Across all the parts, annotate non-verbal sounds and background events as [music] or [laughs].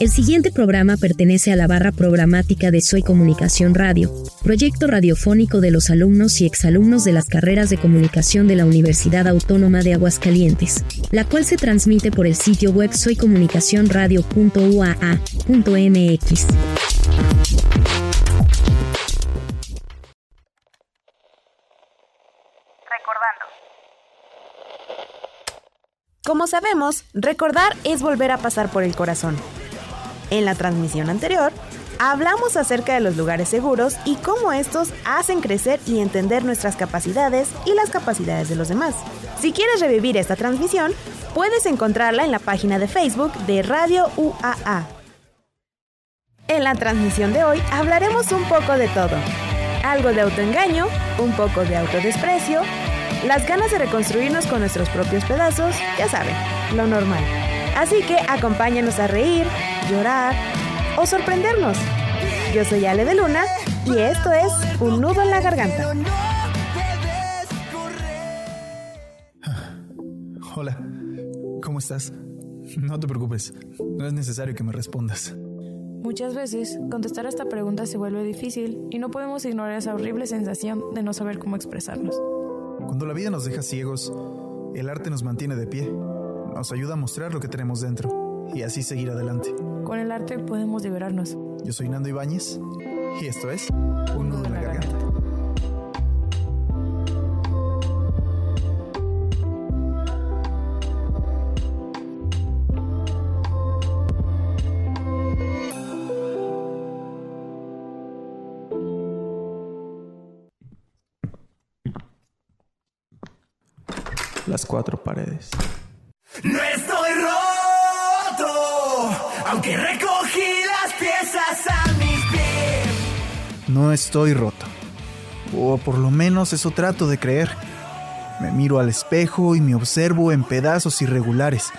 El siguiente programa pertenece a la barra programática de Soy Comunicación Radio, proyecto radiofónico de los alumnos y exalumnos de las carreras de comunicación de la Universidad Autónoma de Aguascalientes, la cual se transmite por el sitio web soycomunicacionradio.uaa.mx. Como sabemos, recordar es volver a pasar por el corazón. En la transmisión anterior, hablamos acerca de los lugares seguros y cómo estos hacen crecer y entender nuestras capacidades y las capacidades de los demás. Si quieres revivir esta transmisión, puedes encontrarla en la página de Facebook de Radio UAA. En la transmisión de hoy hablaremos un poco de todo. Algo de autoengaño, un poco de autodesprecio, las ganas de reconstruirnos con nuestros propios pedazos, ya saben, lo normal. Así que acompáñanos a reír, llorar o sorprendernos. Yo soy Ale de Luna y esto es Un nudo en la garganta. [sighs] Hola, ¿cómo estás? No te preocupes, no es necesario que me respondas. Muchas veces, contestar a esta pregunta se vuelve difícil y no podemos ignorar esa horrible sensación de no saber cómo expresarnos. Cuando la vida nos deja ciegos, el arte nos mantiene de pie, nos ayuda a mostrar lo que tenemos dentro y así seguir adelante. Con el arte podemos liberarnos. Yo soy Nando Ibáñez y esto es Un nudo en la garganta. Las cuatro paredes. No estoy roto. O por lo menos eso trato de creer. Me miro al espejo y me observo en pedazos irregulares,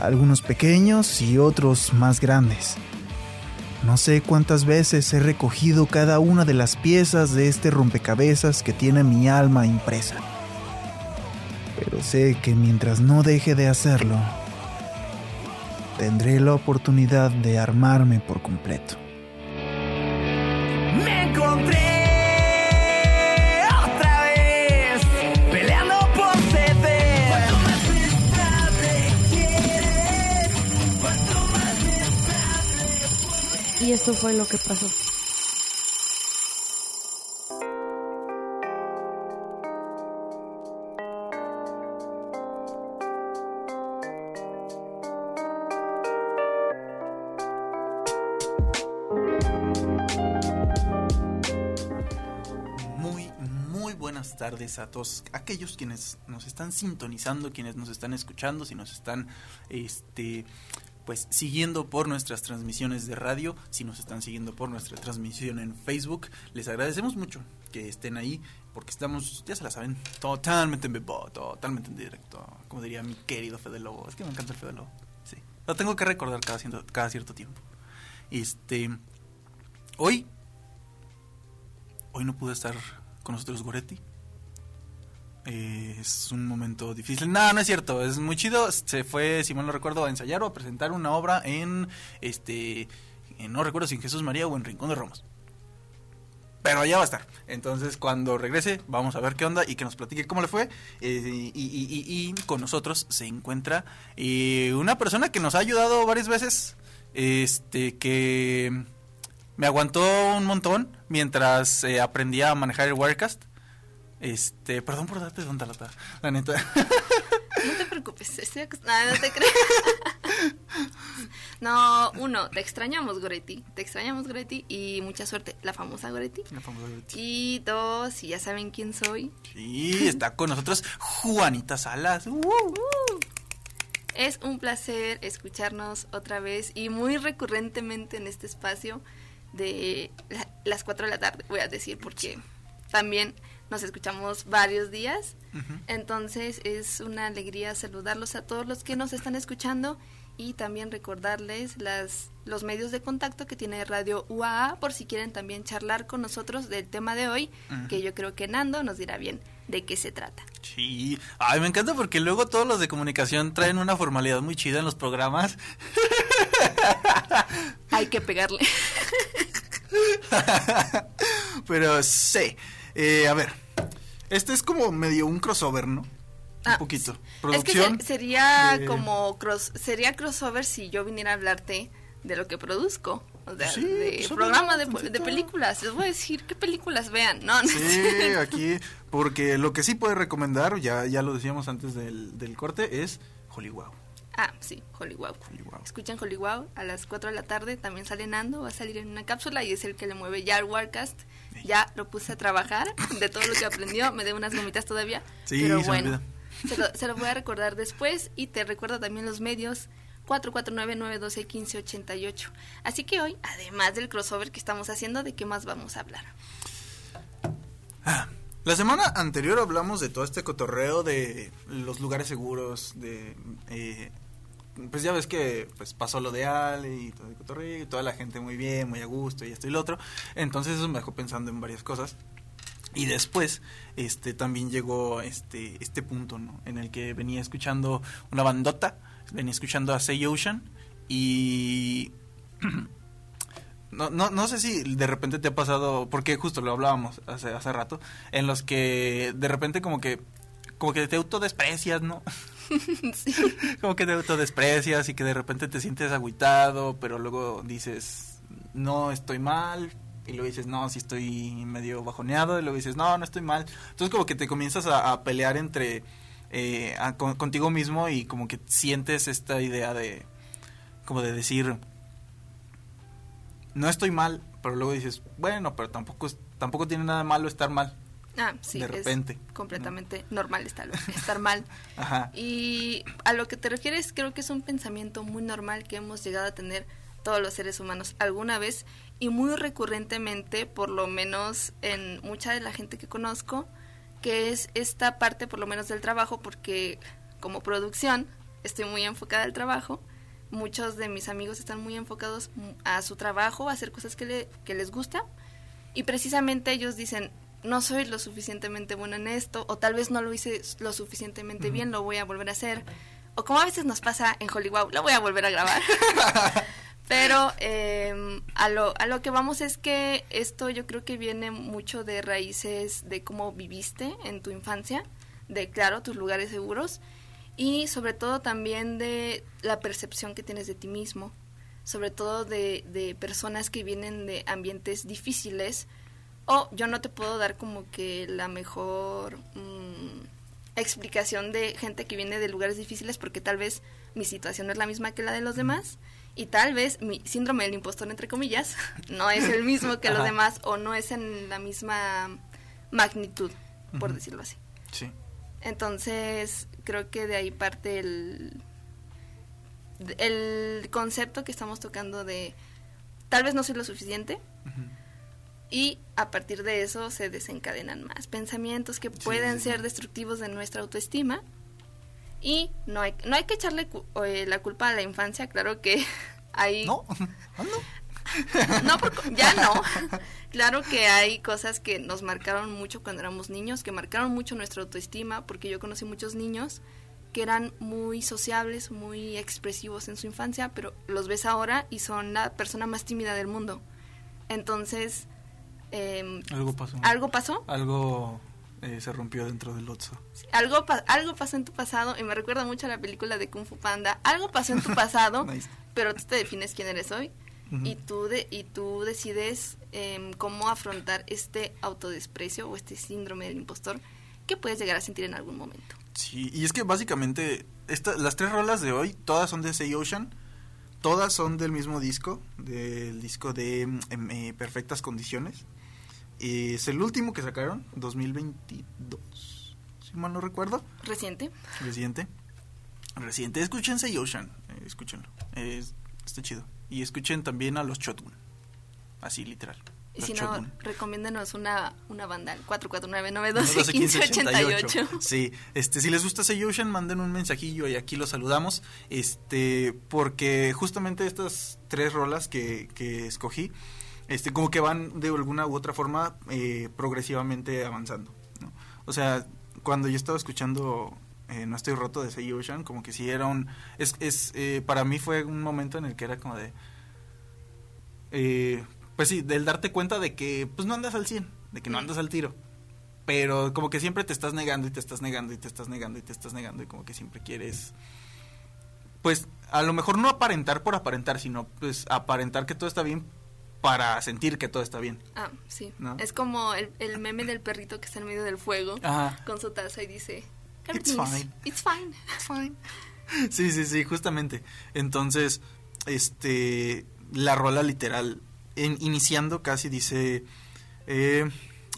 algunos pequeños y otros más grandes. No sé cuántas veces he recogido cada una de las piezas de este rompecabezas que tiene mi alma impresa. Pero sé que mientras no deje de hacerlo, tendré la oportunidad de armarme por completo. Esto fue lo que pasó. A todos aquellos quienes nos están sintonizando, quienes nos están escuchando, si nos están, este, pues siguiendo por nuestras transmisiones de radio, si nos están siguiendo por nuestra transmisión en Facebook, les agradecemos mucho que estén ahí porque estamos, ya se la saben, totalmente en vivo, totalmente en directo, como diría mi querido Fede Lobo, es que me encanta el Fede Lobo, sí, lo tengo que recordar cada cierto, cada cierto tiempo. Este, hoy Hoy no pude estar con nosotros Goretti. Eh, es un momento difícil. No, no es cierto. Es muy chido. Se fue, si mal no recuerdo, a ensayar o a presentar una obra en este. en no recuerdo si en Jesús María o en Rincón de Romos. Pero allá va a estar. Entonces, cuando regrese, vamos a ver qué onda y que nos platique cómo le fue. Eh, y, y- y- y con nosotros se encuentra eh, una persona que nos ha ayudado varias veces. Este, que me aguantó un montón mientras aprendía a manejar el Wirecast. Este, perdón por darte tanta lata, la neta. No te preocupes, estoy acostumbrada, no te creas. No, uno, te extrañamos, Goretti. Te extrañamos, Goretti. Y mucha suerte, la famosa Goretti. La famosa Goretti. Y dos, si ya saben quién soy. Sí, está con nosotros Juanita Salas. Uh, Es un placer escucharnos otra vez y muy recurrentemente en este espacio de la- las 4 de la tarde, voy a decir, porque también nos escuchamos varios días. Entonces es una alegría saludarlos a todos los que nos están escuchando y también recordarles las, los medios de contacto que tiene Radio UAA por si quieren también charlar con nosotros del tema de hoy, que yo creo que Nando nos dirá bien de qué se trata. Sí, ay, me encanta porque luego todos los de comunicación traen una formalidad muy chida en los programas. Hay que pegarle. [laughs] Pero sí, eh, a ver, este es como medio un crossover, ¿no? Ah, un poquito. Es que Producción. se- sería de- como cross, sería crossover si yo viniera a hablarte de lo que produzco. O sea, Sí, de pues, programa de, películas. Les voy a decir qué películas vean. No, no Sí, sé. aquí, porque lo que sí puede recomendar, ya, ya lo decíamos antes del, del corte, es Hollywood. Ah, sí, Hollywood. Hollywood. Escuchen Hollywood a las 4 de la tarde. También sale Nando, va a salir en una cápsula y es el que le mueve ya al Warcast. Ya lo puse a trabajar de todo lo que aprendió. Me debo unas gomitas todavía. Sí, pero bueno, se lo, se lo voy a recordar después y te recuerdo también los medios. 449-912-1588. Así que hoy, además del crossover que estamos haciendo, ¿de qué más vamos a hablar? La semana anterior hablamos de todo este cotorreo de los lugares seguros, de... eh, pues ya ves que pues pasó lo de Ale y todo el cotorreo y toda la gente muy bien, muy a gusto y esto y lo otro. Entonces eso me dejó pensando en varias cosas. Y después, este, también llegó este, este punto, ¿no? En el que venía escuchando una bandota, venía escuchando a Say Ocean y [clears throat] no, no, no sé si de repente te ha pasado, porque justo lo hablábamos hace, hace rato, en los que de repente como que, como que te autodesprecias, ¿no? [laughs] [laughs] Como que te autodesprecias y que de repente te sientes agüitado, pero luego dices, no estoy mal, y luego dices, no, sí estoy medio bajoneado, y luego dices, no, no estoy mal. Entonces como que te comienzas a, pelear entre, eh, contigo mismo y como que sientes esta idea de, como de decir, no estoy mal, pero luego dices, bueno, pero tampoco, tampoco tiene nada malo estar mal. Ah, sí, De es repente, completamente normal estar, [laughs] estar mal. Ajá. Y a lo que te refieres, creo que es un pensamiento muy normal que hemos llegado a tener todos los seres humanos alguna vez y muy recurrentemente, por lo menos en mucha de la gente que conozco, que es esta parte por lo menos del trabajo, porque como producción estoy muy enfocada al trabajo, muchos de mis amigos están muy enfocados a su trabajo, a hacer cosas que, le- que les gusta y precisamente ellos dicen, no soy lo suficientemente bueno en esto, o tal vez no lo hice lo suficientemente bien, lo voy a volver a hacer. O como a veces nos pasa en Hollywood, lo voy a volver a grabar. [laughs] Pero eh, a, lo, a lo que vamos es que esto yo creo que viene mucho de raíces de cómo viviste en tu infancia, de claro, tus lugares seguros, y sobre todo también de la percepción que tienes de ti mismo, sobre todo de, de personas que vienen de ambientes difíciles, o yo no te puedo dar como que la mejor mm, explicación de gente que viene de lugares difíciles porque tal vez mi situación no es la misma que la de los demás y tal vez mi síndrome del impostor entre comillas [laughs] no es el mismo que los demás o no es en la misma magnitud por decirlo así Sí. entonces creo que de ahí parte el el concepto que estamos tocando de tal vez no soy lo suficiente. Y a partir de eso se desencadenan más pensamientos que pueden sí, sí. ser destructivos de nuestra autoestima y no hay, no hay que echarle cu- eh, la culpa a la infancia, claro que [laughs] hay... ¿No? [laughs] ¿Ah, no? [laughs] No, por- ya no. Claro que hay cosas que nos marcaron mucho cuando éramos niños, que marcaron mucho nuestra autoestima, porque yo conocí muchos niños que eran muy sociables, muy expresivos en su infancia, pero los ves ahora y son la persona más tímida del mundo. Entonces, em, Algo pasó. algo pasó, Algo eh, se rompió dentro del Otso. algo, pa- algo pasó en tu pasado, y me recuerda mucho a la película de Kung Fu Panda. Algo pasó en tu [laughs] pasado, Nice. pero tú te defines quién eres hoy. Y tú de, y tú decides em, cómo afrontar este autodesprecio o este síndrome del impostor que puedes llegar a sentir en algún momento. Sí, y es que básicamente esta, las tres rolas de hoy, todas son de Say Ocean, todas son del mismo disco, del disco de em, eh, Perfectas Condiciones. Eh, es el último que sacaron, 2022, si mal no recuerdo, Reciente. reciente. Reciente, escuchen Say Ocean, eh, escúchenlo, es- está chido. Y escuchen también a los Shotgun, así literal. Y si no, Shotgun. recomiéndanos una, una banda al 449 1588. Sí, este, si les gusta Say Ocean, manden un mensajillo y aquí los saludamos. Este, porque justamente estas tres rolas que, que escogí, este, como que van de alguna u otra forma eh, progresivamente avanzando. O sea, cuando yo estaba escuchando eh, No estoy roto de Say Ocean, como que sí era un... Es, es, eh, para mí fue un momento en el que era como de... eh, pues sí, del darte cuenta de que pues no andas al 100, de que no andas al tiro. Pero como que siempre te estás negando y te estás negando y te estás negando y te estás negando y como que siempre quieres... Pues a lo mejor no aparentar por aparentar, sino pues aparentar que todo está bien para sentir que todo está bien. Ah, sí. ¿No? Es como el, el meme del perrito que está en medio del fuego Ajá. con su taza y dice, It's "Everything's- fine." It's fine. It's fine. [laughs] Sí, sí, sí, justamente. Entonces, este, la rola literal, en- iniciando casi dice, eh,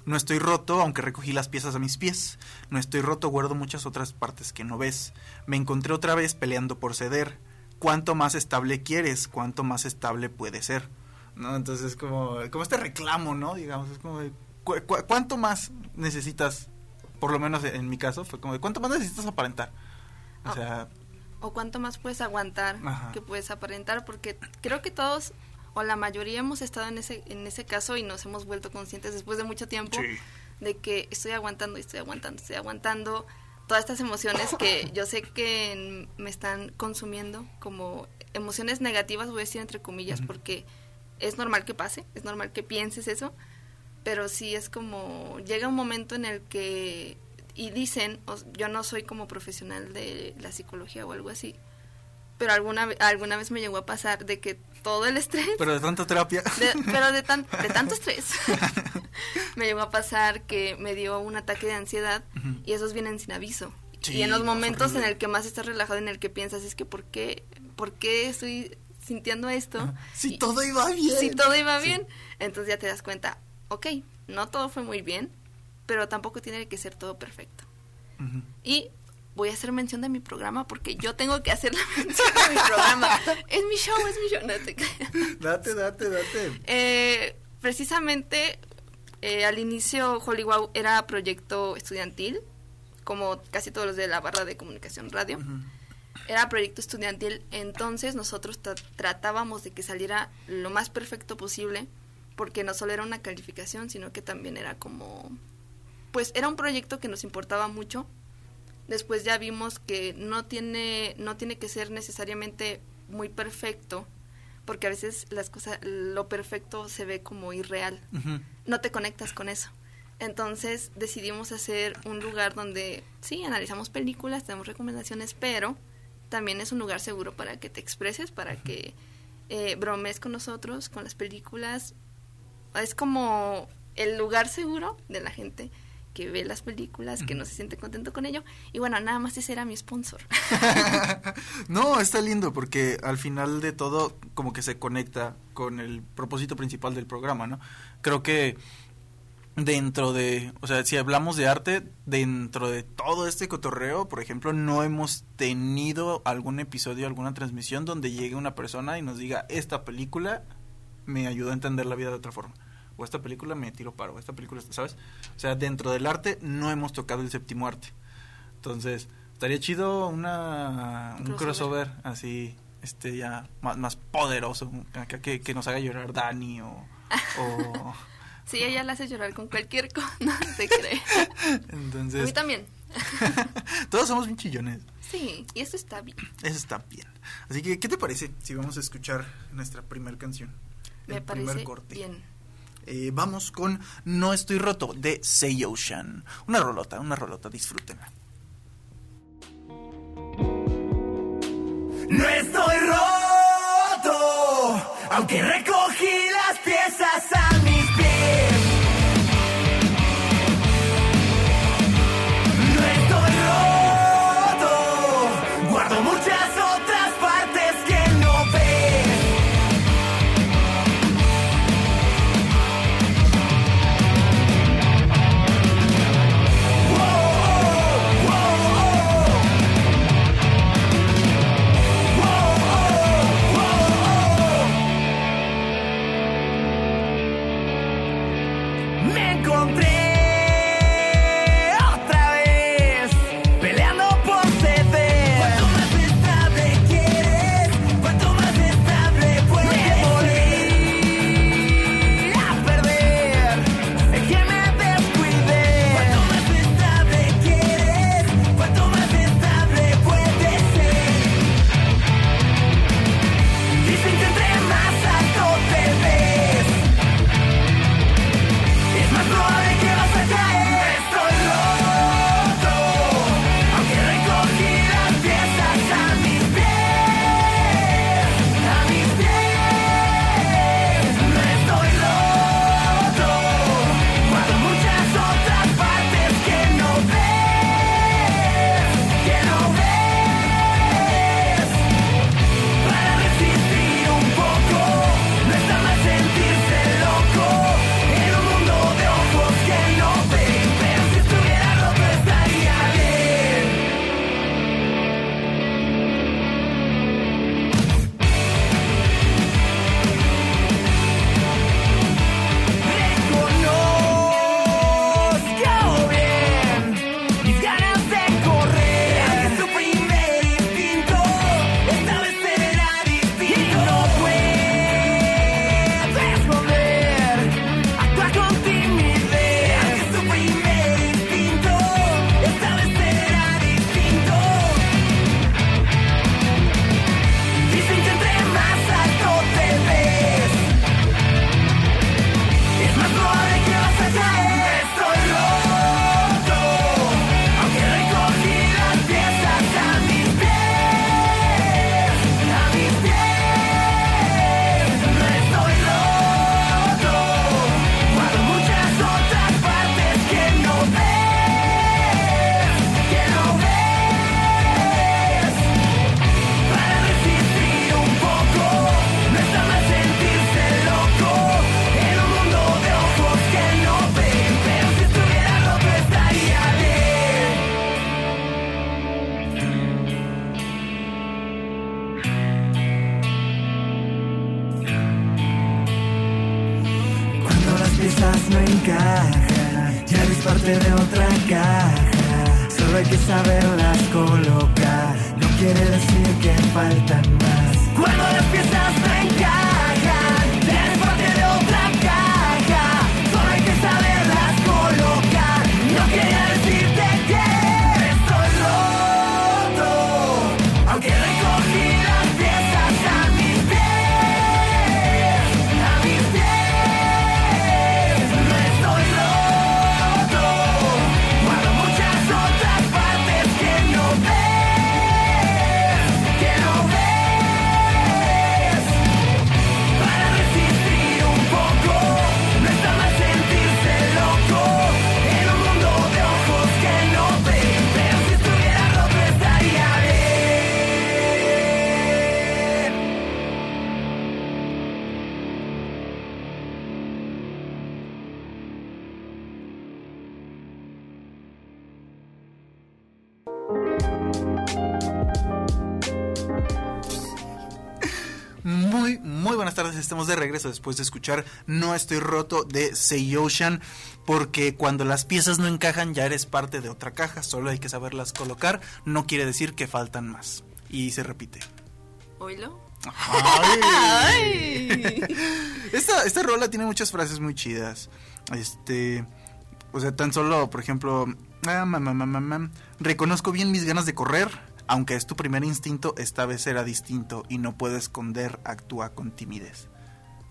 no estoy roto, aunque recogí las piezas a mis pies. No estoy roto, guardo muchas otras partes que no ves. Me encontré otra vez peleando por ceder. ¿Cuánto más estable quieres? ¿Cuánto más estable puede ser? ¿No? Entonces, como, como este reclamo, ¿no? Digamos, es como, de, ¿cu- cu- ¿cuánto más necesitas? Por lo menos en mi caso, fue como, de, ¿cuánto más necesitas aparentar? O Ah. sea, O cuánto más puedes aguantar Ajá. que puedes aparentar, porque creo que todos o la mayoría hemos estado en ese, en ese caso y nos hemos vuelto conscientes después de mucho tiempo Sí. de que estoy aguantando, estoy aguantando, estoy aguantando todas estas emociones que yo sé que me están consumiendo como emociones negativas, voy a decir entre comillas, porque es normal que pase, es normal que pienses eso, pero sí es como llega un momento en el que y dicen, o- yo no soy como profesional de la psicología o algo así, pero alguna alguna vez me llegó a pasar de que todo el estrés pero de tanta terapia. [laughs] de- pero de, tan, de tanto [laughs] estrés [laughs] me llegó a pasar que me dio un ataque de ansiedad y esos vienen sin aviso. Sí, y en los momentos en el que más estás relajado, en el que piensas, es que ¿por qué, por qué estoy sintiendo esto? Si Y- todo iba bien. si todo iba Sí. bien, entonces ya te das cuenta, ok, no todo fue muy bien, pero tampoco tiene que ser todo perfecto. Y voy a hacer mención de mi programa porque yo tengo que hacer la [laughs] mención de mi programa. es mi show, es mi show. No te. Date, date, date. Eh, precisamente eh, al inicio Hollywood era proyecto estudiantil, como casi todos los de la barra de comunicación radio. Era proyecto estudiantil, entonces nosotros tra- tratábamos de que saliera lo más perfecto posible, porque no solo era una calificación, sino que también era como, pues era un proyecto que nos importaba mucho. Después ya vimos que no tiene, no tiene que ser necesariamente muy perfecto, porque a veces las cosas, lo perfecto se ve como irreal no te conectas con eso. Entonces decidimos hacer un lugar donde sí, analizamos películas, tenemos recomendaciones, pero también es un lugar seguro para que te expreses, para que eh, bromes con nosotros, con las películas. Es como el lugar seguro de la gente que ve las películas, que no se siente contento con ello. Y bueno, nada más ese era mi sponsor. [laughs] no, está lindo porque al final de todo como que se conecta con el propósito principal del programa, ¿no? Creo que dentro de, o sea, si hablamos de arte, dentro de todo este cotorreo, por ejemplo, no hemos tenido algún episodio, alguna transmisión donde llegue una persona y nos diga, esta película me ayudó a entender la vida de otra forma. O esta película me tiró paro, o esta película, ¿sabes? O sea, dentro del arte no hemos tocado el séptimo arte. Entonces, estaría chido una, un Crossover. crossover así, este ya más, más poderoso, que, que nos haga llorar Dani o... o [laughs] Sí, ella la hace llorar con cualquier [laughs] cosa, no te cree. A mí entonces, también. [laughs] todos somos bien chillones. Sí, y eso está bien. Eso está bien. Así que, ¿qué te parece si vamos a escuchar nuestra primera canción? Me El primer parece corte. bien. Eh, vamos con No estoy roto de Say Ocean. Una rolota, una rolota, disfrútenla. No estoy roto, aunque recogí las no encajan, ya eres parte de otra caja. Solo hay que saberlas colocar, no quiere decir que faltan más. Cuando las piezas no encajan, Estamos de regreso después de escuchar No Estoy Roto de Say Ocean. Porque cuando las piezas no encajan, ya eres parte de otra caja. Solo hay que saberlas colocar. No quiere decir que faltan más. Y se repite. ¿Oílo? Ay. esta, esta rola tiene muchas frases muy chidas. Este. O sea, tan solo, por ejemplo. ah, Reconozco bien mis ganas de correr. Aunque es tu primer instinto, esta vez será distinto. Y no puedo esconder, actúa con timidez.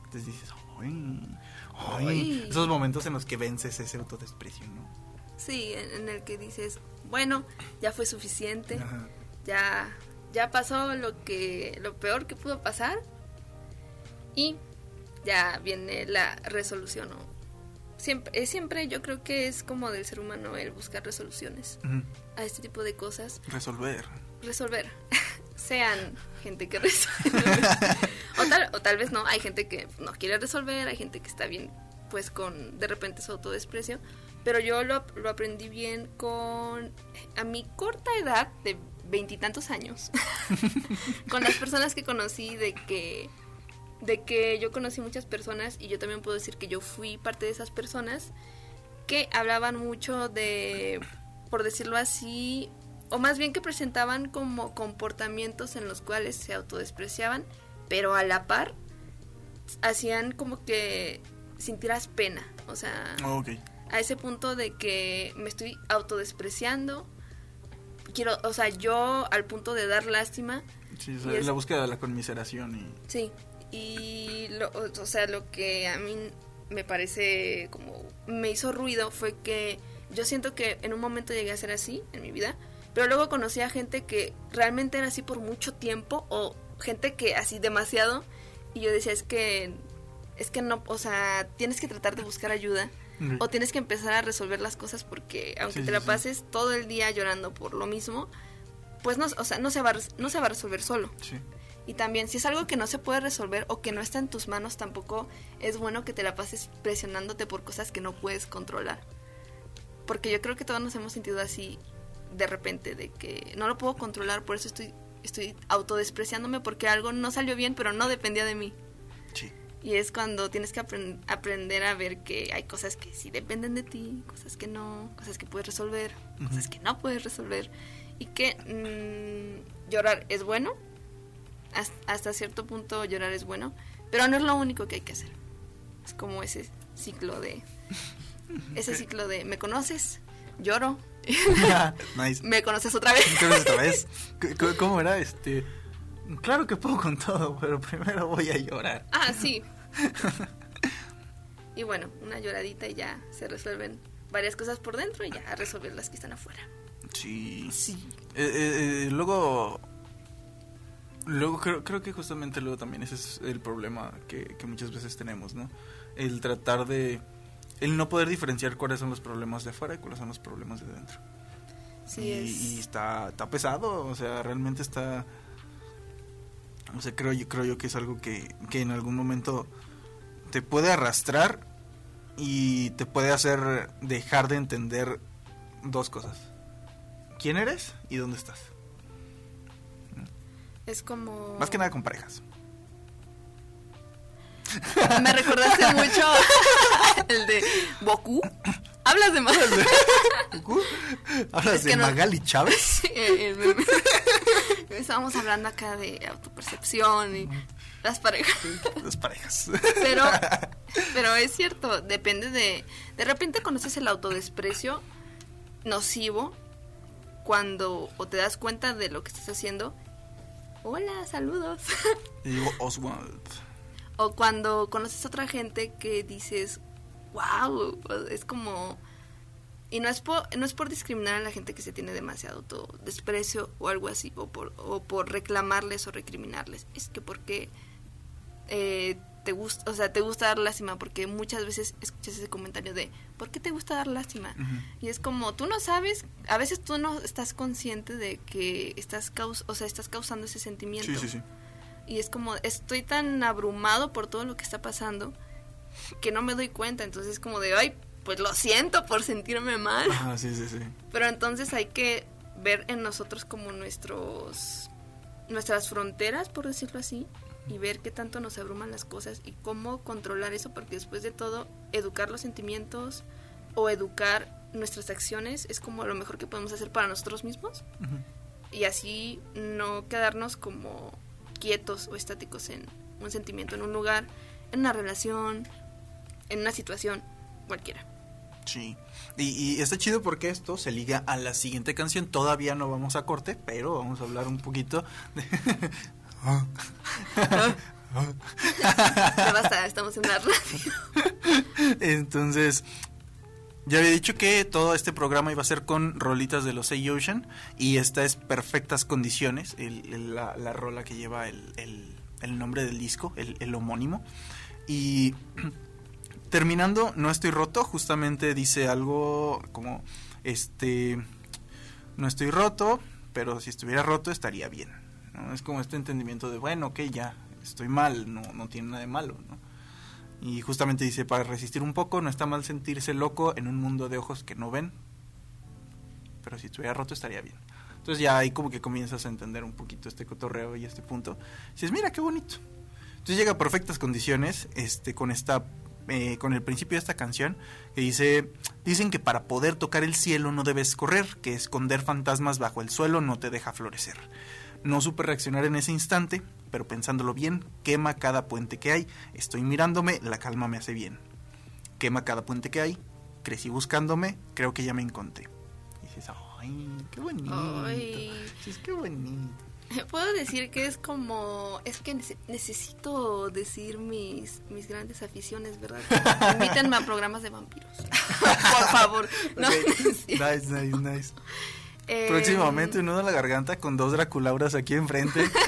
Entonces dices, "Ay, ay". Ay. Esos momentos en los que vences ese autodesprecio, ¿no? Sí, en, el que dices, bueno, ya fue suficiente, Ajá. ya, ya pasó lo que, lo peor que pudo pasar y ya viene la resolución. ¿no? Siempre, siempre yo creo que es como del ser humano el buscar resoluciones Ujú. a este tipo de cosas, Resolver. Resolver. [laughs] Sean gente que resuelve. [laughs] o, tal, o tal vez no, hay gente que no quiere resolver, hay gente que está bien pues con de repente su autodesprecio. Pero yo lo, lo aprendí bien con, a mi corta edad de veintitantos años, [laughs] con las personas que conocí, de que, de que yo conocí muchas personas y yo también puedo decir que yo fui parte de esas personas que hablaban mucho de, por decirlo así, o más bien que presentaban como comportamientos en los cuales se autodespreciaban, pero a la par hacían como que sintieras pena, o sea, Ok. a ese punto de que me estoy autodespreciando, quiero, o sea, yo al punto de dar lástima, Sí, o sea, Y es- la búsqueda de la conmiseración y... Sí, y lo, o o sea, lo que a mí me parece como me hizo ruido fue que yo siento que en un momento llegué a ser así en mi vida, pero luego conocí a gente que realmente era así por mucho tiempo o gente que así demasiado y yo decía es que es que no, o sea, tienes que tratar de buscar ayuda o tienes que empezar a resolver las cosas porque aunque Sí, te la sí. pases todo el día llorando por lo mismo, pues no, o sea, no se va no se va a resolver solo. Sí. Y también, si es algo que no se puede resolver o que no está en tus manos, tampoco es bueno que te la pases presionándote por cosas que no puedes controlar. Porque yo creo que todos nos hemos sentido así de repente, de que no lo puedo controlar, por eso estoy, estoy autodespreciándome porque algo no salió bien, pero no dependía de mí. Sí. Y es cuando tienes que apren- aprender a ver que hay cosas que sí dependen de ti, cosas que no, cosas que puedes resolver, cosas que no puedes resolver. Y que mm, llorar es bueno, Has- hasta cierto punto llorar es bueno, pero no es lo único que hay que hacer. Es como ese ciclo de... [laughs] Ese ciclo de me conoces, lloro, [laughs] nice. me conoces otra vez. Entonces, esta vez, [laughs] c- c- ¿cómo era? Este, claro que puedo con todo, pero primero voy a llorar. Ah, sí. [laughs] Y bueno, una lloradita y ya se resuelven varias cosas por dentro y ya a resolver las que están afuera. Sí. Sí. Eh, luego, luego creo, creo que justamente luego también ese es el problema que, que muchas veces tenemos, ¿no? El tratar de, el no poder diferenciar cuáles son los problemas de afuera y cuáles son los problemas de dentro. Sí, y, es. y está, está pesado, o sea, realmente está... O sea, creo yo, creo yo que es algo que, que en algún momento te puede arrastrar y te puede hacer dejar de entender dos cosas. ¿Quién eres y dónde estás? Es como... Más que nada con parejas. [laughs] Me recordaste mucho [laughs] el de Boku. Hablas de más. [laughs] ¿Hablas Es que de no- Magali Chávez? Meme. Estábamos hablando acá de autopercepción y las parejas. Las parejas. Pero, pero es cierto, depende de... De repente conoces el autodesprecio nocivo cuando o te das cuenta de lo que estás haciendo. Hola, saludos. Y digo Oswald. O cuando conoces a otra gente que dices, wow, es como... Y no es, por, no es por discriminar a la gente que se tiene demasiado autodesprecio o algo así, o por, o por reclamarles o recriminarles. Es que porque eh, te gusta, o sea, te gusta dar lástima, porque muchas veces escuchas ese comentario de, ¿por qué te gusta dar lástima? Y es como, tú no sabes, a veces tú no estás consciente de que estás, caus o sea, estás causando ese sentimiento. Sí, sí, sí. Y es como, estoy tan abrumado por todo lo que está pasando que no me doy cuenta. Entonces es como de, ay, pues lo siento por sentirme mal. Ah, sí, sí, sí. Pero entonces hay que ver en nosotros como nuestros nuestras fronteras, por decirlo así, y ver qué tanto nos abruman las cosas y cómo controlar eso, porque después de todo, educar los sentimientos o educar nuestras acciones es como lo mejor que podemos hacer para nosotros mismos y así no quedarnos como quietos o estáticos en un sentimiento, en un lugar, en una relación, en una situación cualquiera. Sí. Y, y está chido porque esto se liga a la siguiente canción. Todavía no vamos a corte, pero vamos a hablar un poquito de... [laughs] Ya basta, estamos en la radio. [laughs] Entonces, ya había dicho que todo este programa iba a ser con rolitas de los Say Ocean y esta es Perfectas Condiciones, el- el- la, la rola que lleva el, el- nombre del disco, el, el homónimo. Y [clears throat] terminando, No estoy roto, justamente dice algo como, este, no estoy roto, pero si estuviera roto estaría bien. ¿no? Es como este entendimiento de, bueno, ok, ya, estoy mal, no, no tiene nada de malo, ¿no? Y justamente dice, para resistir un poco, no está mal sentirse loco en un mundo de ojos que no ven, pero si estuviera roto estaría bien. Entonces ya ahí como que comienzas a entender un poquito este cotorreo y este punto. dices, mira, qué bonito. Entonces llega a perfectas condiciones este, con, esta, eh, con el principio de esta canción que dice, dicen que para poder tocar el cielo no debes correr, que esconder fantasmas bajo el suelo no te deja florecer. No supe reaccionar en ese instante, pero pensándolo bien, quema cada puente que hay. Estoy mirándome, la calma me hace bien. Quema cada puente que hay. Crecí buscándome, creo que ya me encontré. Y dices, ay, qué bonito. Ay. Dices, qué bonito. [laughs] Puedo decir que es como, es que nece- necesito decir mis, mis grandes aficiones, ¿verdad? [laughs] Invítenme a programas de vampiros. [laughs] Por favor. No. Nice, nice, nice. Eh, Próximamente un nudo a la garganta con dos Draculauras aquí enfrente. [laughs]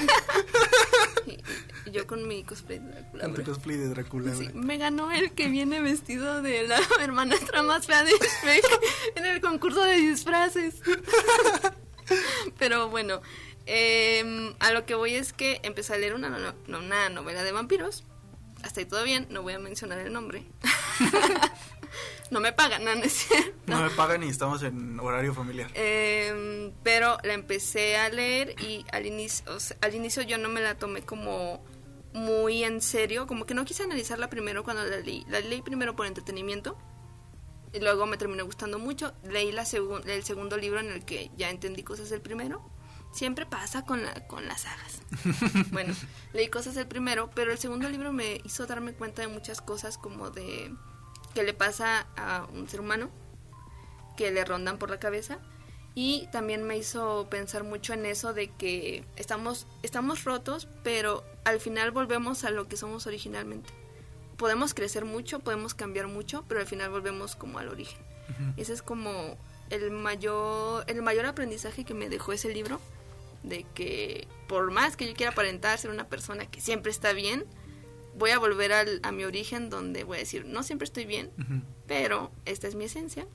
Yo con mi cosplay de Drácula, con tu cosplay de Draculaura. Sí, me ganó el que viene vestido de la [laughs] hermanastra más fea de Shrek [laughs] en el concurso de disfraces. Pero bueno, em, a lo que voy es que empecé a leer una, no- no- una novela de vampiros. Hasta ahí todo bien, no voy a mencionar el nombre. No me pagan, no, no es cierto. No me pagan y estamos en horario familiar. Em, pero la empecé a leer y al inicio, o sea, al inicio yo no me la tomé como muy en serio, como que no quise analizarla primero cuando la leí. La leí primero por entretenimiento y luego me terminó gustando mucho. Leí la el segundo libro en el que ya entendí cosas del primero. Siempre pasa con, la- con las sagas. [laughs] bueno, leí cosas del primero, pero el segundo libro me hizo darme cuenta de muchas cosas como de que le pasa a un ser humano que le rondan por la cabeza. Y también me hizo pensar mucho en eso de que estamos estamos rotos pero al final volvemos a lo que somos originalmente. Podemos crecer mucho podemos cambiar mucho pero al final volvemos como al origen. Ese es como el mayor el mayor aprendizaje que me dejó ese libro de que por más que yo quiera aparentar ser una persona que siempre está bien voy a volver al- a mi origen donde voy a decir no siempre estoy bien pero esta es mi esencia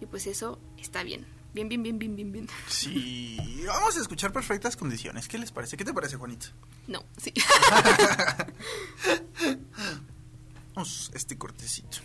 y pues eso está bien. Bien, bien, bien, bien, bien, bien. Sí, vamos a escuchar perfectas condiciones. ¿Qué les parece? ¿Qué te parece, Juanito? No, sí. [laughs] [laughs] Vamos, este cortecito.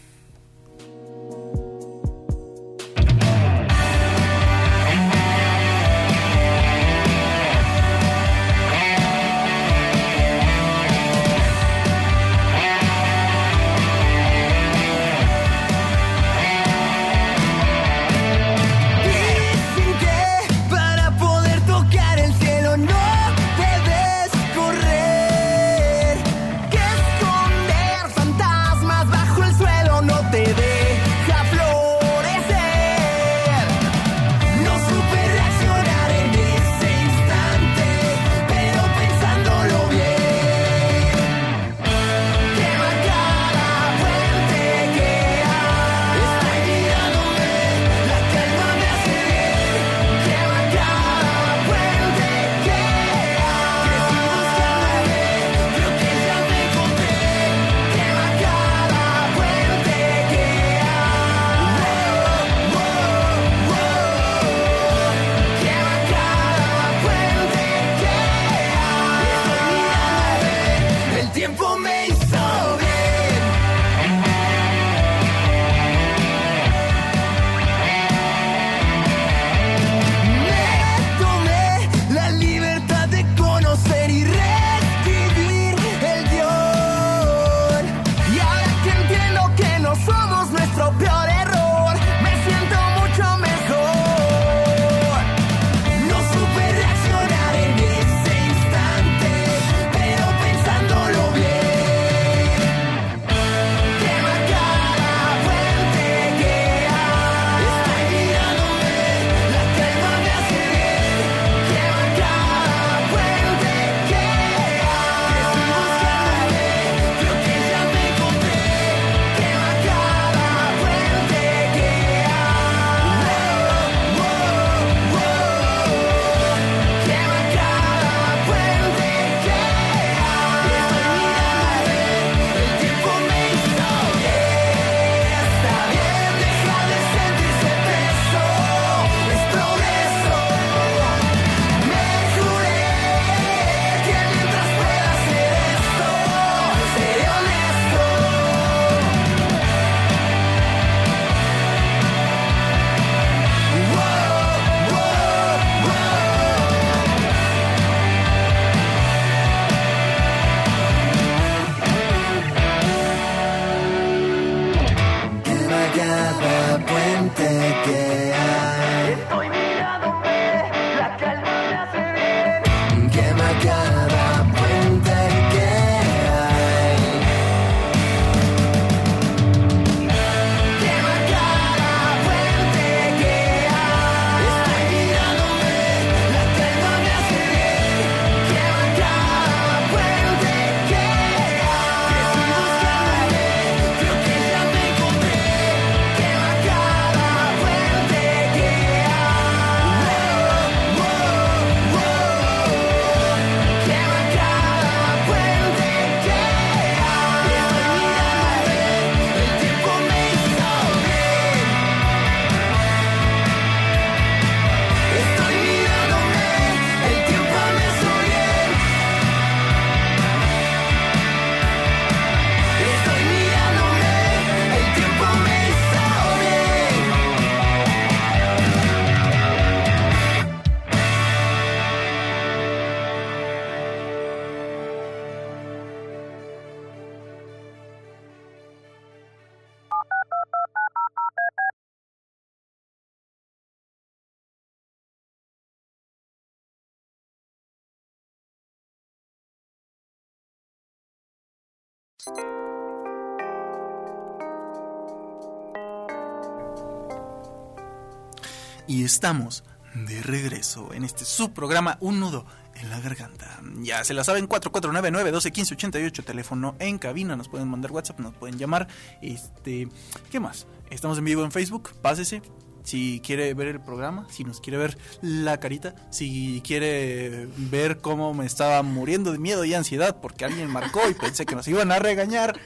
Y estamos de regreso en este subprograma Un Nudo en la Garganta. Ya se la saben, 4499-121588, teléfono en cabina, nos pueden mandar WhatsApp, nos pueden llamar. Este, ¿Qué más? Estamos en vivo en Facebook, pásese, si quiere ver el programa, si nos quiere ver la carita, si quiere ver cómo me estaba muriendo de miedo y ansiedad porque alguien marcó y pensé que nos iban a regañar,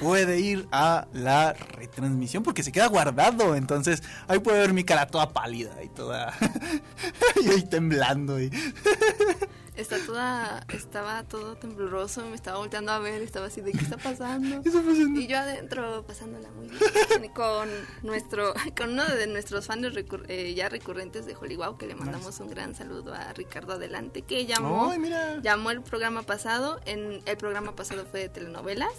puede ir a la retransmisión porque se queda guardado. Entonces ahí puede ver mi cara toda pálida y toda. [laughs] y ahí temblando. Y [laughs] Está toda, estaba todo tembloroso, me estaba volteando a ver, estaba así de qué está pasando. ¿Qué está pasando? Y yo adentro pasándola muy bien con nuestro, [laughs] con uno de nuestros fans recur- eh, ya recurrentes de Hollywood, que le mandamos un gran saludo a Ricardo Adelante, que llamó, mira. llamó el programa pasado, en el programa pasado fue de telenovelas,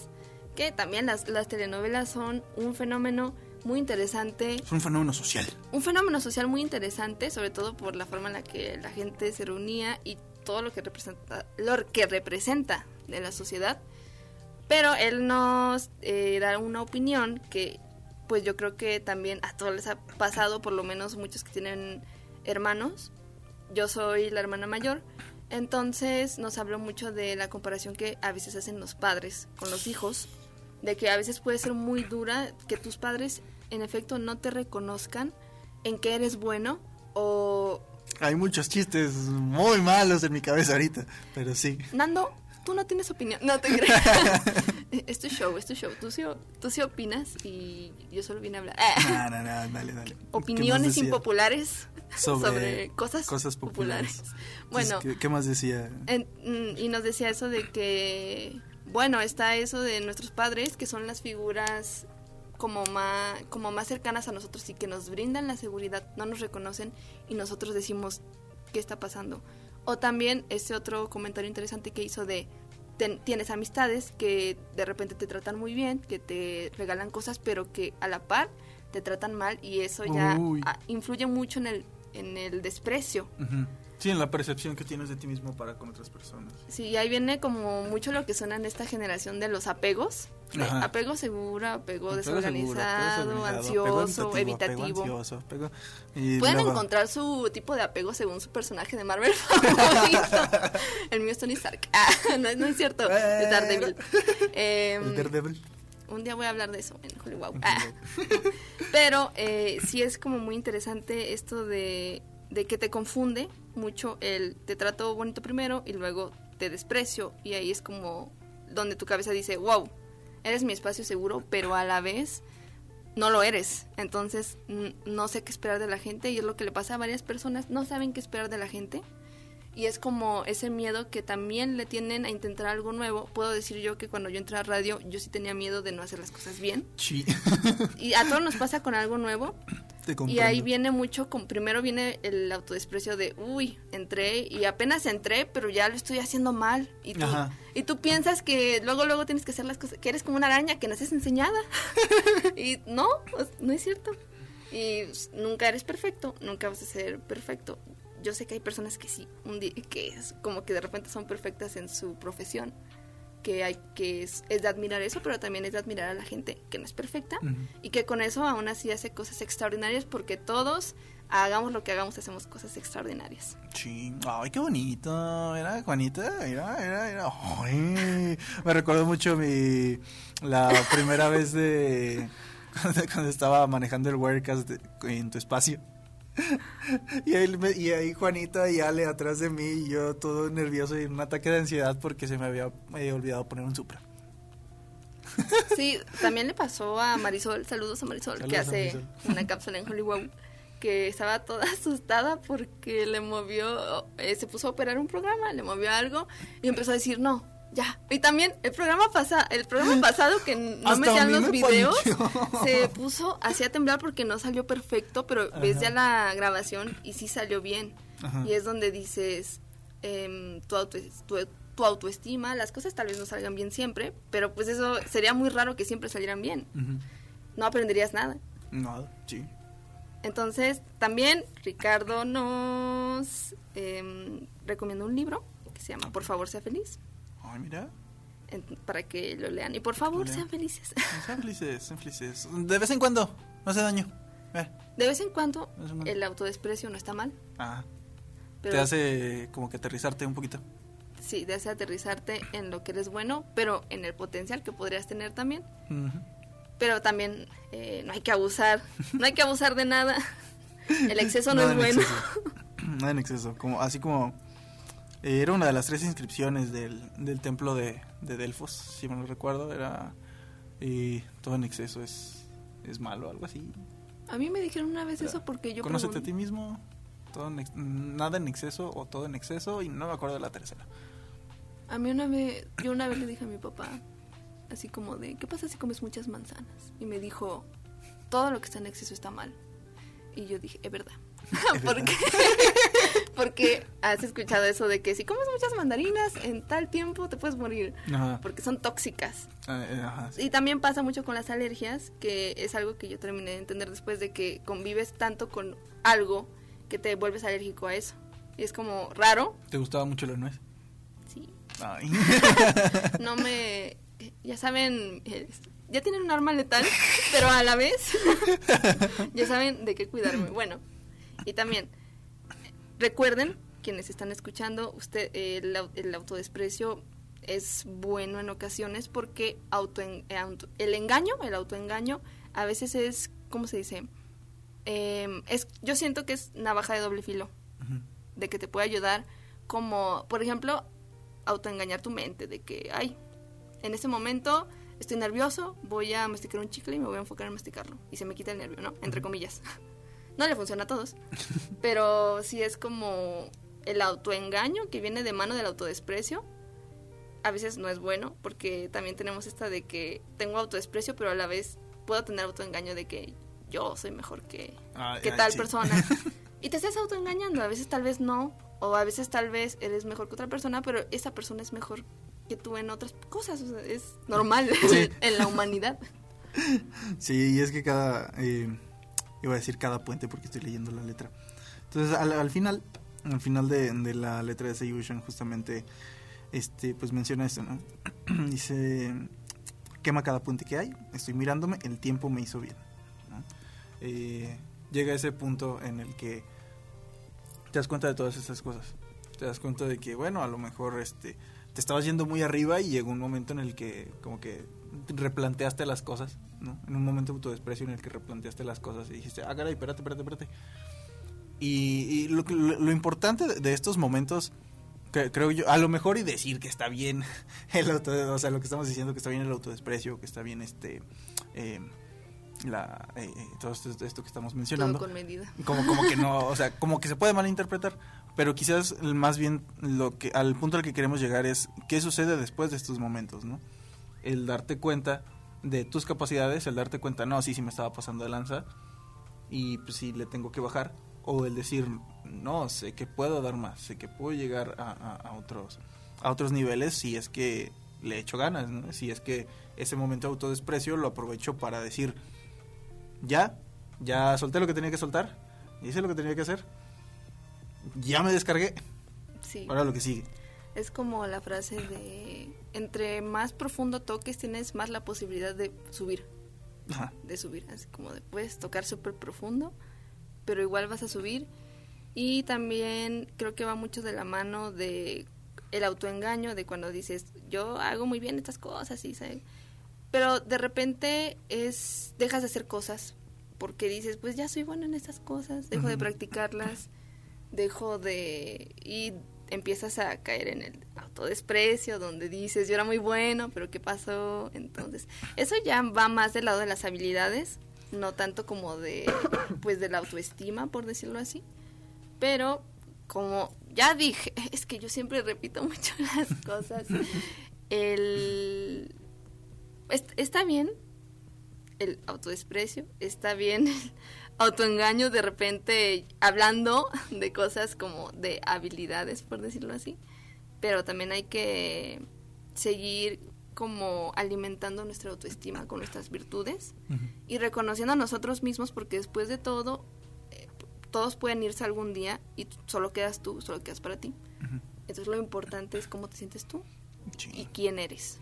que también las, las telenovelas son un fenómeno muy interesante Es un fenómeno social. un fenómeno social muy interesante, sobre todo por la forma en la que la gente se reunía y todo lo que representa, lo que representa de la sociedad. Pero él nos eh, da una opinión que, pues yo creo que también a todos les ha pasado, por lo menos muchos que tienen hermanos. Yo soy la hermana mayor. Entonces nos habló mucho de la comparación que a veces hacen los padres con los hijos, de que a veces puede ser muy dura que tus padres en efecto no te reconozcan en que eres bueno o Hay muchos chistes muy malos en mi cabeza ahorita, pero sí. Nando, tú no tienes opinión. No te [laughs] creo. es tu show, es tu show. Tú sí, tú sí opinas y yo solo vine a hablar. No, [laughs] no, no, dale, dale. ¿Qué más Opiniones impopulares sobre, sobre, cosas, cosas populares. populares. Bueno, Entonces, ¿qué, qué más decía? en- mm, y nos decía eso de que, bueno, está eso de nuestros padres, que son las figuras como más, como más cercanas a nosotros y que nos brindan la seguridad, no nos reconocen y nosotros decimos, ¿qué está pasando? O también ese otro comentario interesante que hizo de, ten- tienes amistades que de repente te tratan muy bien, que te regalan cosas, pero que a la par te tratan mal y eso ya Uy. influye mucho en el, en el desprecio. Ujú. Sí, en la percepción que tienes de ti mismo para con otras personas. Sí, y ahí viene como mucho lo que suena en esta generación de los apegos. Ajá. apego seguro, apego, Apego desorganizado, seguro, apego ansioso, apego evitativo. Apego ansioso, apego- y Pueden luego- encontrar su tipo de apego según su personaje de Marvel [laughs] favorito. El mío es Tony Stark. Ah, [laughs] no, es- no es cierto, es Daredevil. Em, El Daredevil. un día voy a hablar de eso en Hollywood. Ah. [laughs] Pero eh, sí es como muy interesante esto de, de que te confunde mucho el te trato bonito primero y luego te desprecio. Y ahí es como donde tu cabeza dice, wow, eres mi espacio seguro, pero a la vez no lo eres. Entonces no sé qué esperar de la gente y es lo que le pasa a varias personas. No saben qué esperar de la gente. Y es como ese miedo que también le tienen a intentar algo nuevo. Puedo decir yo que cuando yo entré a radio, yo sí tenía miedo de no hacer las cosas bien. Sí. Y a todos nos pasa con algo nuevo. Y ahí viene mucho, con, primero viene el autodesprecio de, uy, entré y apenas entré, pero ya lo estoy haciendo mal. Y tú, Ajá. y tú piensas que luego, luego tienes que hacer las cosas, que eres como una araña que naces enseñada. [laughs] y no, pues, no es cierto. Y nunca eres perfecto, nunca vas a ser perfecto. Yo sé que hay personas que sí, un día, que es como que de repente son perfectas en su profesión, que hay que es, es de admirar eso, pero también es de admirar a la gente que no es perfecta y que con eso aún así hace cosas extraordinarias porque todos hagamos lo que hagamos hacemos cosas extraordinarias. Sí. Ay, qué bonito. Era Juanita. Era, era, era. Ay. Me recuerdo mucho mi. La primera vez de. Cuando, [laughs] cuando estaba manejando el Wirecast en tu espacio. [laughs] Y ahí, me- y ahí Juanita y Ale atrás de mí y yo todo nervioso y un ataque de ansiedad porque se me había eh, olvidado poner un Supra. [laughs] Sí, también le pasó a Marisol, saludos a Marisol, que Saludos hace Marisol. una cápsula en Hollywood, que estaba toda asustada porque le movió, eh, se puso a operar un programa, le movió algo y empezó a decir no. Ya. Y también el programa pasa, el programa [laughs] pasado que no metían los me videos, se puso hacía temblar porque no salió perfecto, pero ves ya la grabación y sí salió bien. Ajá. Y es donde dices em, tu, auto, tu, tu autoestima, las cosas tal vez no salgan bien siempre, pero pues eso sería muy raro que siempre salieran bien. No aprenderías nada. No, sí. Entonces, también Ricardo nos em, recomienda un libro que se llama Por favor, sea feliz. Ay, mira. para que lo lean. Y por favor, sean felices. Sean felices, sean felices. De vez en cuando, no hace daño. Eh, De vez en cuando, el autodesprecio no está mal. ah, Pero te hace como que aterrizarte un poquito. sí, te hace aterrizarte en lo que eres bueno, pero en el potencial que podrías tener también. Pero también eh, no hay que abusar, no hay que abusar de nada. [laughs] El exceso no Nada es en bueno. exceso. [clears throat] Nada en exceso. Como, así como era una de las tres inscripciones del, del templo de, de Delfos, si me lo recuerdo. Era eh, todo en exceso es, es malo, algo así. A mí me dijeron una vez eso porque yo Conócete a ti mismo. Todo en nada en exceso o todo en exceso y no me acuerdo de la tercera. A mí una vez, yo una vez le dije a mi papá, así como de, ¿qué pasa si comes muchas manzanas? Y me dijo, todo lo que está en exceso está mal. Y yo dije, es verdad. [laughs] [laughs] ¿Por qué? [laughs] Porque has escuchado eso de que si comes muchas mandarinas en tal tiempo te puedes morir. Ajá. Porque son tóxicas. Ah, eh, ajá, sí. Y también pasa mucho con las alergias, que es algo que yo terminé de entender después de que convives tanto con algo que te vuelves alérgico a eso. Y es como raro. ¿Te gustaba mucho la nuez? Sí, Ay. [laughs] no me ya saben eh, ya tienen un arma letal pero a la vez [laughs] ya saben de qué cuidarme bueno y también recuerden quienes están escuchando usted eh, el, el autodesprecio es bueno en ocasiones porque auto, el engaño el autoengaño a veces es cómo se dice Em, es yo siento que es navaja de doble filo de que te puede ayudar como, por ejemplo, autoengañar tu mente, de que, ay, en este momento estoy nervioso, voy a masticar un chicle y me voy a enfocar en masticarlo. Y se me quita el nervio, ¿no? Entre comillas. [laughs] No le funciona a todos. [laughs] Pero sí es como el autoengaño que viene de mano del autodesprecio. A veces no es bueno, porque también tenemos esta de que tengo autodesprecio, pero a la vez puedo tener autoengaño de que yo soy mejor que, que tal sí. persona. [laughs] Y te estás autoengañando, a veces tal vez no, o a veces tal vez eres mejor que otra persona, pero esa persona es mejor que tú en otras cosas, o sea, es normal Sí. [laughs] en la humanidad. Sí, y es que cada. eh, iba a decir cada puente porque estoy leyendo la letra. Entonces, al, al final, al final de, de la letra de Sayushan, justamente, este, pues menciona esto, ¿no? [clears throat] Dice: Quema cada puente que hay, estoy mirándome, el tiempo me hizo bien. ¿no? Eh, llega ese punto en el que te das cuenta de todas estas cosas. Te das cuenta de que, bueno, a lo mejor este, te estabas yendo muy arriba y llegó un momento en el que como que replanteaste las cosas, ¿no? En un momento de autodesprecio en el que replanteaste las cosas y dijiste, ah, caray, espérate, espérate, espérate. Y, y lo, que- lo, lo importante de, estos momentos, que, creo yo, a lo mejor y decir que está bien [laughs] el auto, o sea, lo que estamos diciendo que está bien el autodesprecio, que está bien este, eh, la, eh, eh, todo esto, esto que estamos mencionando Todo con medida. [laughs] como como que no o sea como que se puede malinterpretar pero quizás más bien lo que al punto al que queremos llegar es qué sucede después de estos momentos no el darte cuenta de tus capacidades el darte cuenta no sí sí me estaba pasando de lanza y pues sí le tengo que bajar o el decir no sé que puedo dar más sé que puedo llegar a, a- a otros a otros niveles si es que le echo ganas ¿no? si es que ese momento de autodesprecio lo aprovecho para decir ya, ya solté lo que tenía que soltar, hice lo que tenía que hacer, ya me descargué, Sí. ahora lo que sigue. Es como la frase de entre más profundo toques tienes más la posibilidad de subir, Ajá. de subir, así como de puedes tocar súper profundo, pero igual vas a subir y también creo que va mucho de la mano de el autoengaño de cuando dices yo hago muy bien estas cosas y ¿sabes? pero de repente es dejas de hacer cosas porque dices pues ya soy bueno en estas cosas dejo de practicarlas dejo de y empiezas a caer en el autodesprecio donde dices yo era muy bueno pero qué pasó entonces eso ya va más del lado de las habilidades no tanto como de [coughs] pues de la autoestima por decirlo así. Pero como ya dije [laughs] es que yo siempre repito [laughs] mucho las cosas el est- está bien el autodesprecio, está bien el autoengaño de repente hablando de cosas como de habilidades, por decirlo así, pero también hay que seguir como alimentando nuestra autoestima con nuestras virtudes y reconociendo a nosotros mismos porque después de todo eh, todos pueden irse algún día y solo quedas tú, solo quedas para ti. Entonces lo importante es cómo te sientes tú y quién eres.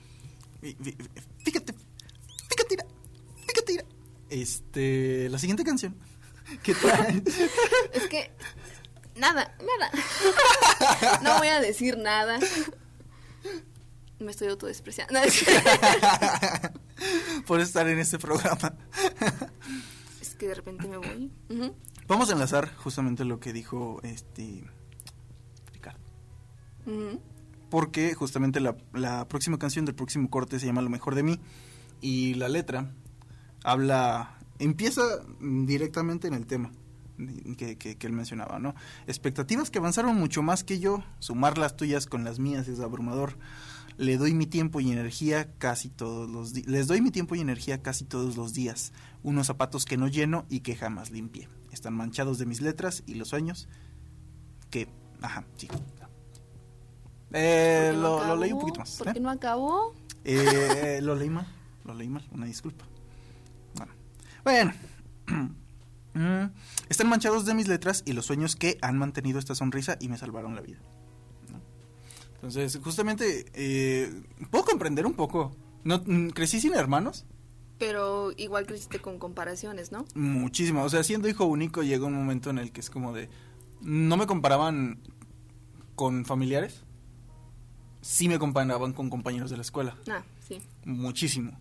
Fíjate, fíjate, fíjate. Este, la siguiente canción. ¿Qué trae? Es que nada, nada. [laughs] No voy a decir nada. Me estoy autodespreciando. [laughs] Por estar en este programa. Es que de repente me voy. Vamos a enlazar justamente lo que dijo este Ricardo. Porque justamente la, la próxima canción del próximo corte se llama Lo mejor de mí. Y la letra habla. Empieza directamente en el tema que, que, él mencionaba, ¿no? Expectativas que avanzaron mucho más que yo, sumar las tuyas con las mías es abrumador. Le doy mi tiempo y energía casi todos los días. Les doy mi tiempo y energía casi todos los días. Unos zapatos que no lleno y que jamás limpié. Están manchados de mis letras y los sueños que... Ajá, sí. Eh, lo, leí un poquito más. ¿Por qué ¿eh? no acabó? Eh, lo leí mal, lo leí mal, una disculpa. Bueno. [clears throat] Mm, están manchados de mis letras y los sueños que han mantenido esta sonrisa y me salvaron la vida. Entonces, justamente, eh, puedo comprender un poco. No, mm, crecí sin hermanos. Pero igual creciste con comparaciones, ¿no? Muchísimo. O sea, siendo hijo único llegó un momento en el que es como de... No me comparaban con familiares. Sí me comparaban con compañeros de la escuela. Ah, sí. Muchísimo.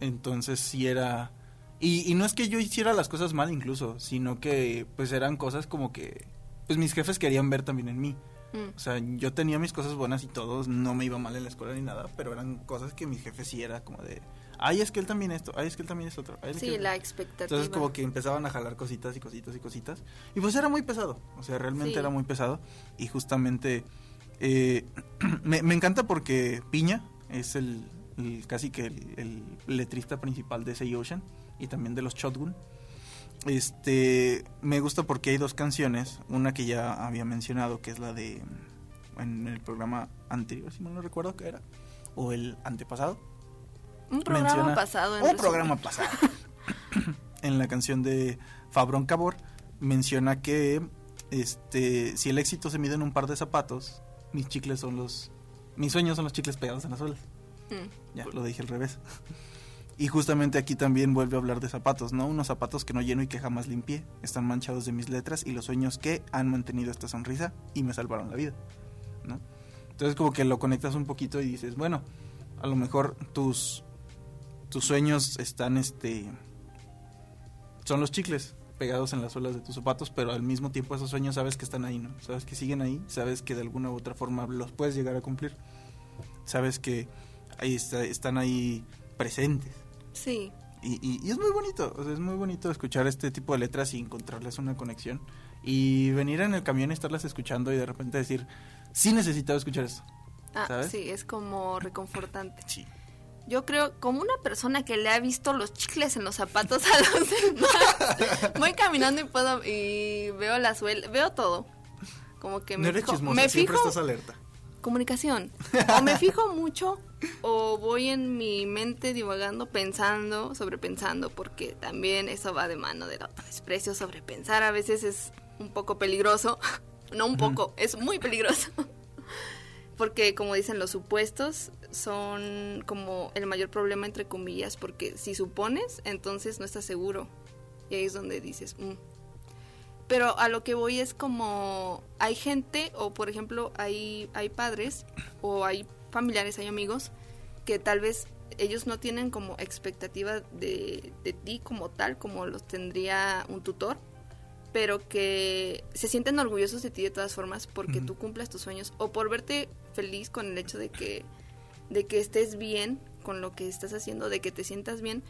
Entonces sí era y, no es que yo hiciera las cosas mal incluso, sino que pues eran cosas como que pues mis jefes querían ver también en mí. Mm. O sea, yo tenía mis cosas buenas y todos, no me iba mal en la escuela ni nada, pero eran cosas que mis jefes sí era como de, ay, es que él también esto, ay, es que él también es otro. sí, la expectativa. Entonces como que empezaban a jalar cositas y cositas y cositas. Y pues era muy pesado, o sea, realmente era muy pesado. Y justamente eh, [clears throat] me, me, encanta porque Piña es el, casi que el, el letrista principal de Say Ocean y también de los Shotgun. Este, me gusta porque hay dos canciones, una que ya había mencionado, que es la de en el programa anterior, si mal no recuerdo que era, o el antepasado. Un programa pasado. un programa pasado. [coughs] en la canción de Fabron Cabor menciona que este, si el éxito se mide en un par de zapatos, mis chicles son los, mis sueños son los chicles pegados en las suelas. Mm. Ya, lo dije al revés. Y justamente aquí también vuelve a hablar de zapatos, ¿no? Unos zapatos que no lleno y que jamás limpié. Están manchados de mis letras y los sueños que han mantenido esta sonrisa y me salvaron la vida, ¿no? Entonces como que lo conectas un poquito y dices, bueno, a lo mejor tus, tus sueños están, este, son los chicles pegados en las suelas de tus zapatos, pero al mismo tiempo esos sueños sabes que están ahí, ¿no? Sabes que siguen ahí, sabes que de alguna u otra forma los puedes llegar a cumplir. Sabes que ahí están ahí presentes. Sí. Y, y, es muy bonito, es muy bonito escuchar este tipo de letras y encontrarles una conexión. Y venir en el camión y estarlas escuchando y de repente decir, sí necesitaba escuchar esto. Ah, sí, es como reconfortante. Sí. Yo creo, como una persona que le ha visto los chicles en los zapatos a los [laughs] demás, voy caminando y puedo y veo la suela, veo todo. Como que me, no me fijo, estás alerta. Comunicación. O me fijo mucho o voy en mi mente divagando, pensando, sobrepensando, porque también eso va de mano del desprecio, sobrepensar a veces es un poco peligroso, no un poco, es muy peligroso, porque como dicen los supuestos son como el mayor problema entre comillas, porque si supones, entonces no estás seguro, y ahí es donde dices, mm". Pero a lo que voy es como hay gente o por ejemplo hay hay padres o hay familiares, hay amigos que tal vez ellos no tienen como expectativa de, de ti como tal, como los tendría un tutor, pero que se sienten orgullosos de ti de todas formas porque tú cumplas tus sueños o por verte feliz con el hecho de que, de que estés bien con lo que estás haciendo, de que te sientas bien.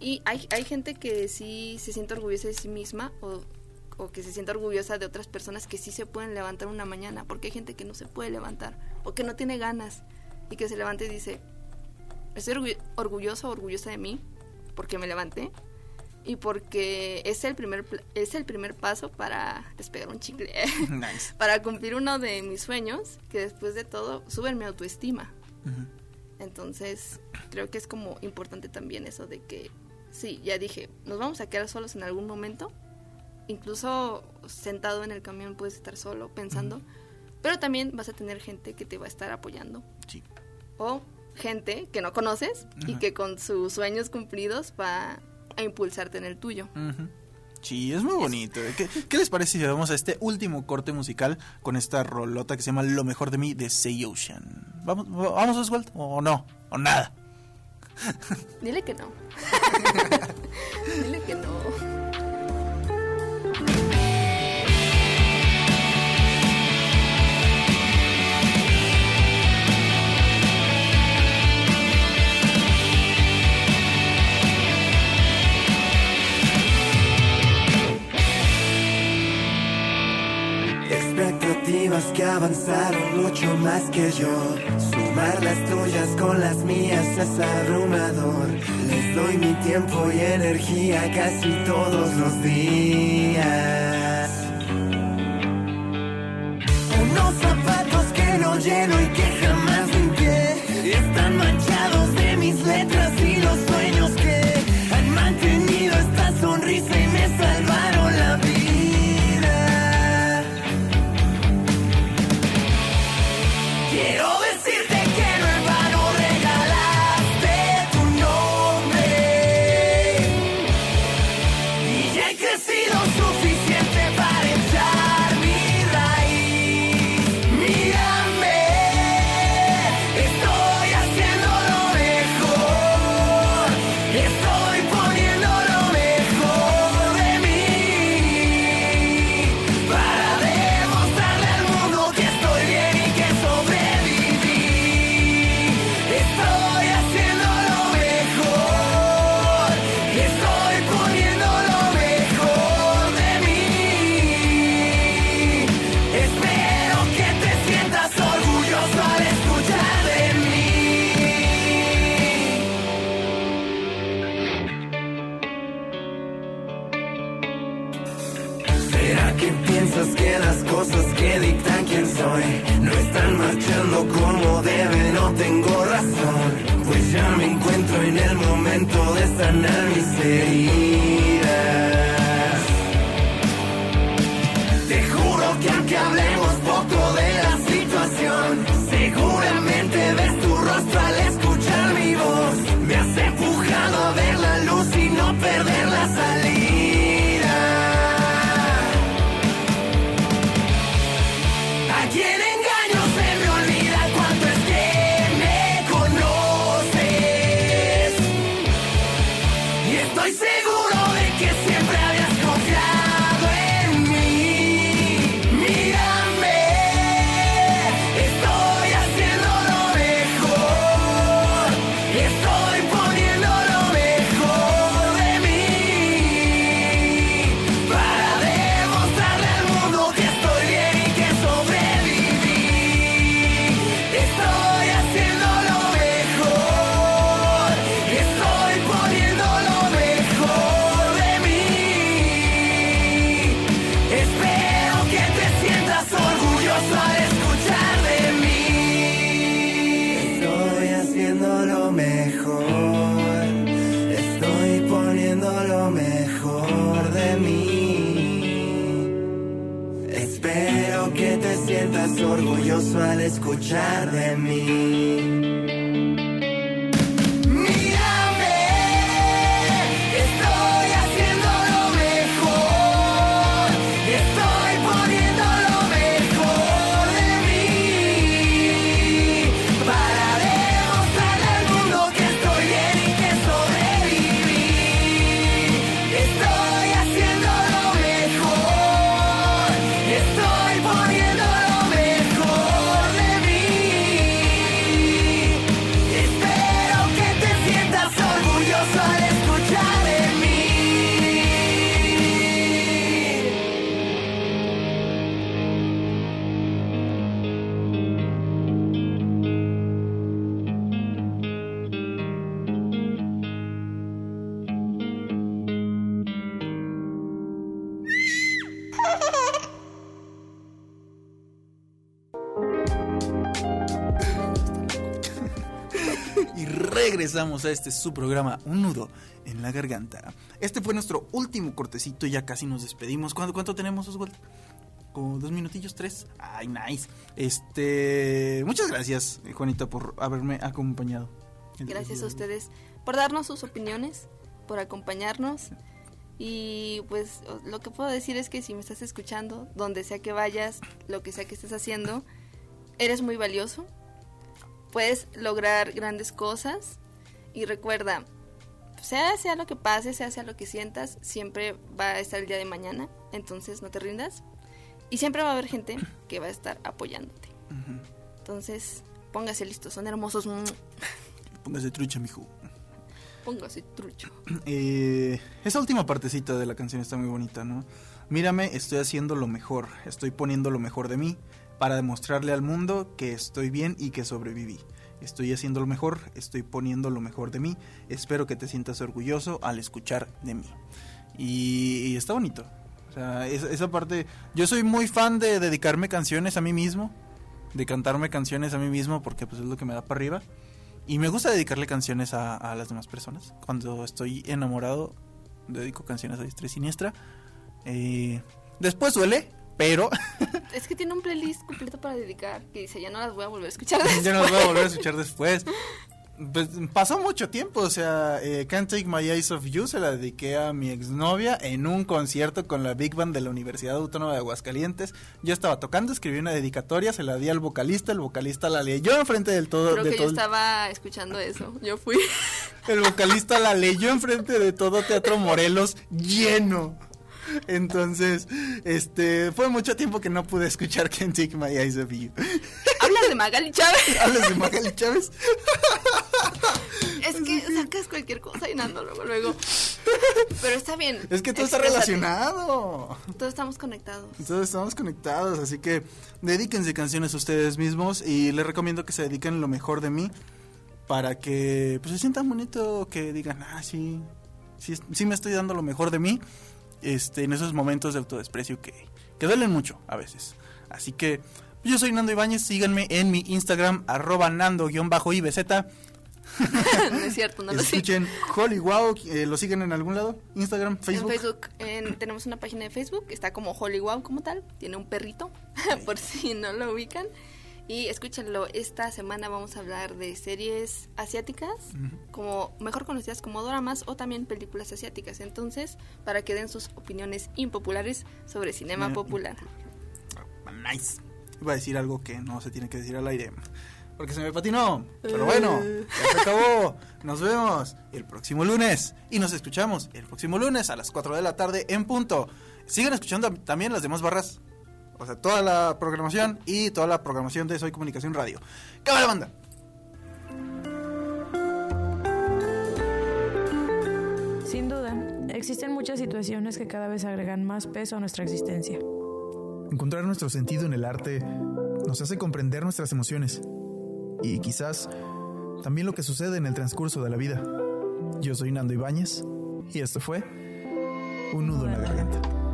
Y hay, hay gente que sí se siente orgullosa de sí misma o, o que se siente orgullosa de otras personas que sí se pueden levantar una mañana, porque hay gente que no se puede levantar o que no tiene ganas y que se levante y dice, estoy orgulloso o orgullosa de mí porque me levanté y porque es el primer es el primer paso para despegar un chicle [laughs] para cumplir uno de mis sueños que después de todo suben mi autoestima entonces creo que es como importante también eso de que sí ya dije nos vamos a quedar solos en algún momento incluso sentado en el camión puedes estar solo pensando pero también vas a tener gente que te va a estar apoyando sí o gente que no conoces y que con sus sueños cumplidos va a impulsarte en el tuyo. Sí, es muy bonito. ¿Qué, qué les parece si vamos a este último corte musical con esta rolota que se llama Lo mejor de mí de Say Ocean? ¿Vamos, vamos Oswald? ¿O no? ¿O nada? Dile que no. [laughs] Dile que no. Que avanzaron mucho más que yo. Sumar las tuyas con las mías es abrumador. Les doy mi tiempo y energía casi todos los días. Unos zapatos que no lleno y que jamás limpié. Están manchados lo mejor. Estoy poniendo lo mejor de mí. Espero que te sientas orgulloso al escuchar de mí. Regresamos a este su programa, Un nudo en la garganta. Este fue nuestro último cortecito, ya casi nos despedimos. ¿Cuánto, cuánto tenemos, Oswald? Como dos minutillos, tres. Ay, nice. Este, muchas gracias, Juanita, por haberme acompañado. Gracias a ustedes por darnos sus opiniones, por acompañarnos. Y pues lo que puedo decir es que si me estás escuchando, donde sea que vayas, lo que sea que estés haciendo, eres muy valioso. Puedes lograr grandes cosas. Y recuerda, sea sea lo que pase, sea sea lo que sientas, siempre va a estar el día de mañana. Entonces no te rindas. Y siempre va a haber gente que va a estar apoyándote. Entonces, póngase listo, son hermosos. Póngase trucha, mijo. Póngase trucho. [clears throat] Eh, esa última partecita de la canción está muy bonita, ¿no? Mírame, estoy haciendo lo mejor, estoy poniendo lo mejor de mí para demostrarle al mundo que estoy bien y que sobreviví. Estoy haciendo lo mejor, estoy poniendo lo mejor de mí. Espero que te sientas orgulloso al escuchar de mí. Y, está bonito. O sea, esa parte. Yo soy muy fan de dedicarme canciones a mí mismo. De cantarme canciones a mí mismo porque pues es lo que me da para arriba. Y me gusta dedicarle canciones a, las demás personas. Cuando estoy enamorado, dedico canciones a diestra y siniestra. Eh, después suele, pero... [laughs] Es que tiene un playlist completo para dedicar que dice, ya no las voy a volver a escuchar después. [laughs] ya no las voy a volver a escuchar [laughs] después. Pues pasó mucho tiempo, o sea, eh, Can't Take My Eyes Off You se la dediqué a mi exnovia en un concierto con la Big Band de la Universidad Autónoma de Aguascalientes. Yo estaba tocando, escribí una dedicatoria, se la di al vocalista, el vocalista la leyó enfrente del todo. Creo que yo estaba escuchando eso, yo fui. El vocalista la leyó enfrente de todo Teatro Morelos lleno. [laughs] Entonces, este, fue mucho tiempo que no pude escuchar [laughs] Can't Take My Eyes Off You. ¿Hablas de Magali Chávez? [laughs] ¿Hablas de Magali Chávez? es que sacas cualquier cosa y nando luego, luego. Pero está bien. Es que todo está relacionado. Todos estamos conectados. Todos estamos conectados, así que dedíquense canciones a ustedes mismos y les recomiendo que se dediquen lo mejor de mí para que pues se sientan bonito, que digan, ah, sí, sí, sí me estoy dando lo mejor de mí este, en esos momentos de autodesprecio que, que duelen mucho a veces. Así que yo soy Nando Ibáñez, síganme en mi Instagram, arroba nando-ibz. [laughs] no es cierto, no lo Escuchen Holy Wow, eh, ¿lo siguen en algún lado? Instagram, Facebook. En Facebook, tenemos una página de Facebook, está como Holy Wow como tal, tiene un perrito, [laughs] por si no lo ubican. Y escúchenlo, esta semana vamos a hablar de series asiáticas, como mejor conocidas como doramas o también películas asiáticas. Entonces, para que den sus opiniones impopulares sobre cinema popular. Nice. Iba a decir algo que no se tiene que decir al aire. Porque se me patinó. Pero bueno, ya se acabó. [laughs] Nos vemos el próximo lunes. Y nos escuchamos el próximo lunes a las 4 de la tarde en punto. Sigan escuchando también las demás barras o sea, toda la programación y toda la programación de Soy Comunicación Radio. ¡Cámara banda! Sin duda, existen muchas situaciones que cada vez agregan más peso a nuestra existencia. Encontrar nuestro sentido en el arte nos hace comprender nuestras emociones y quizás también lo que sucede en el transcurso de la vida. Yo soy Nando Ibáñez y esto fue Un nudo en la garganta.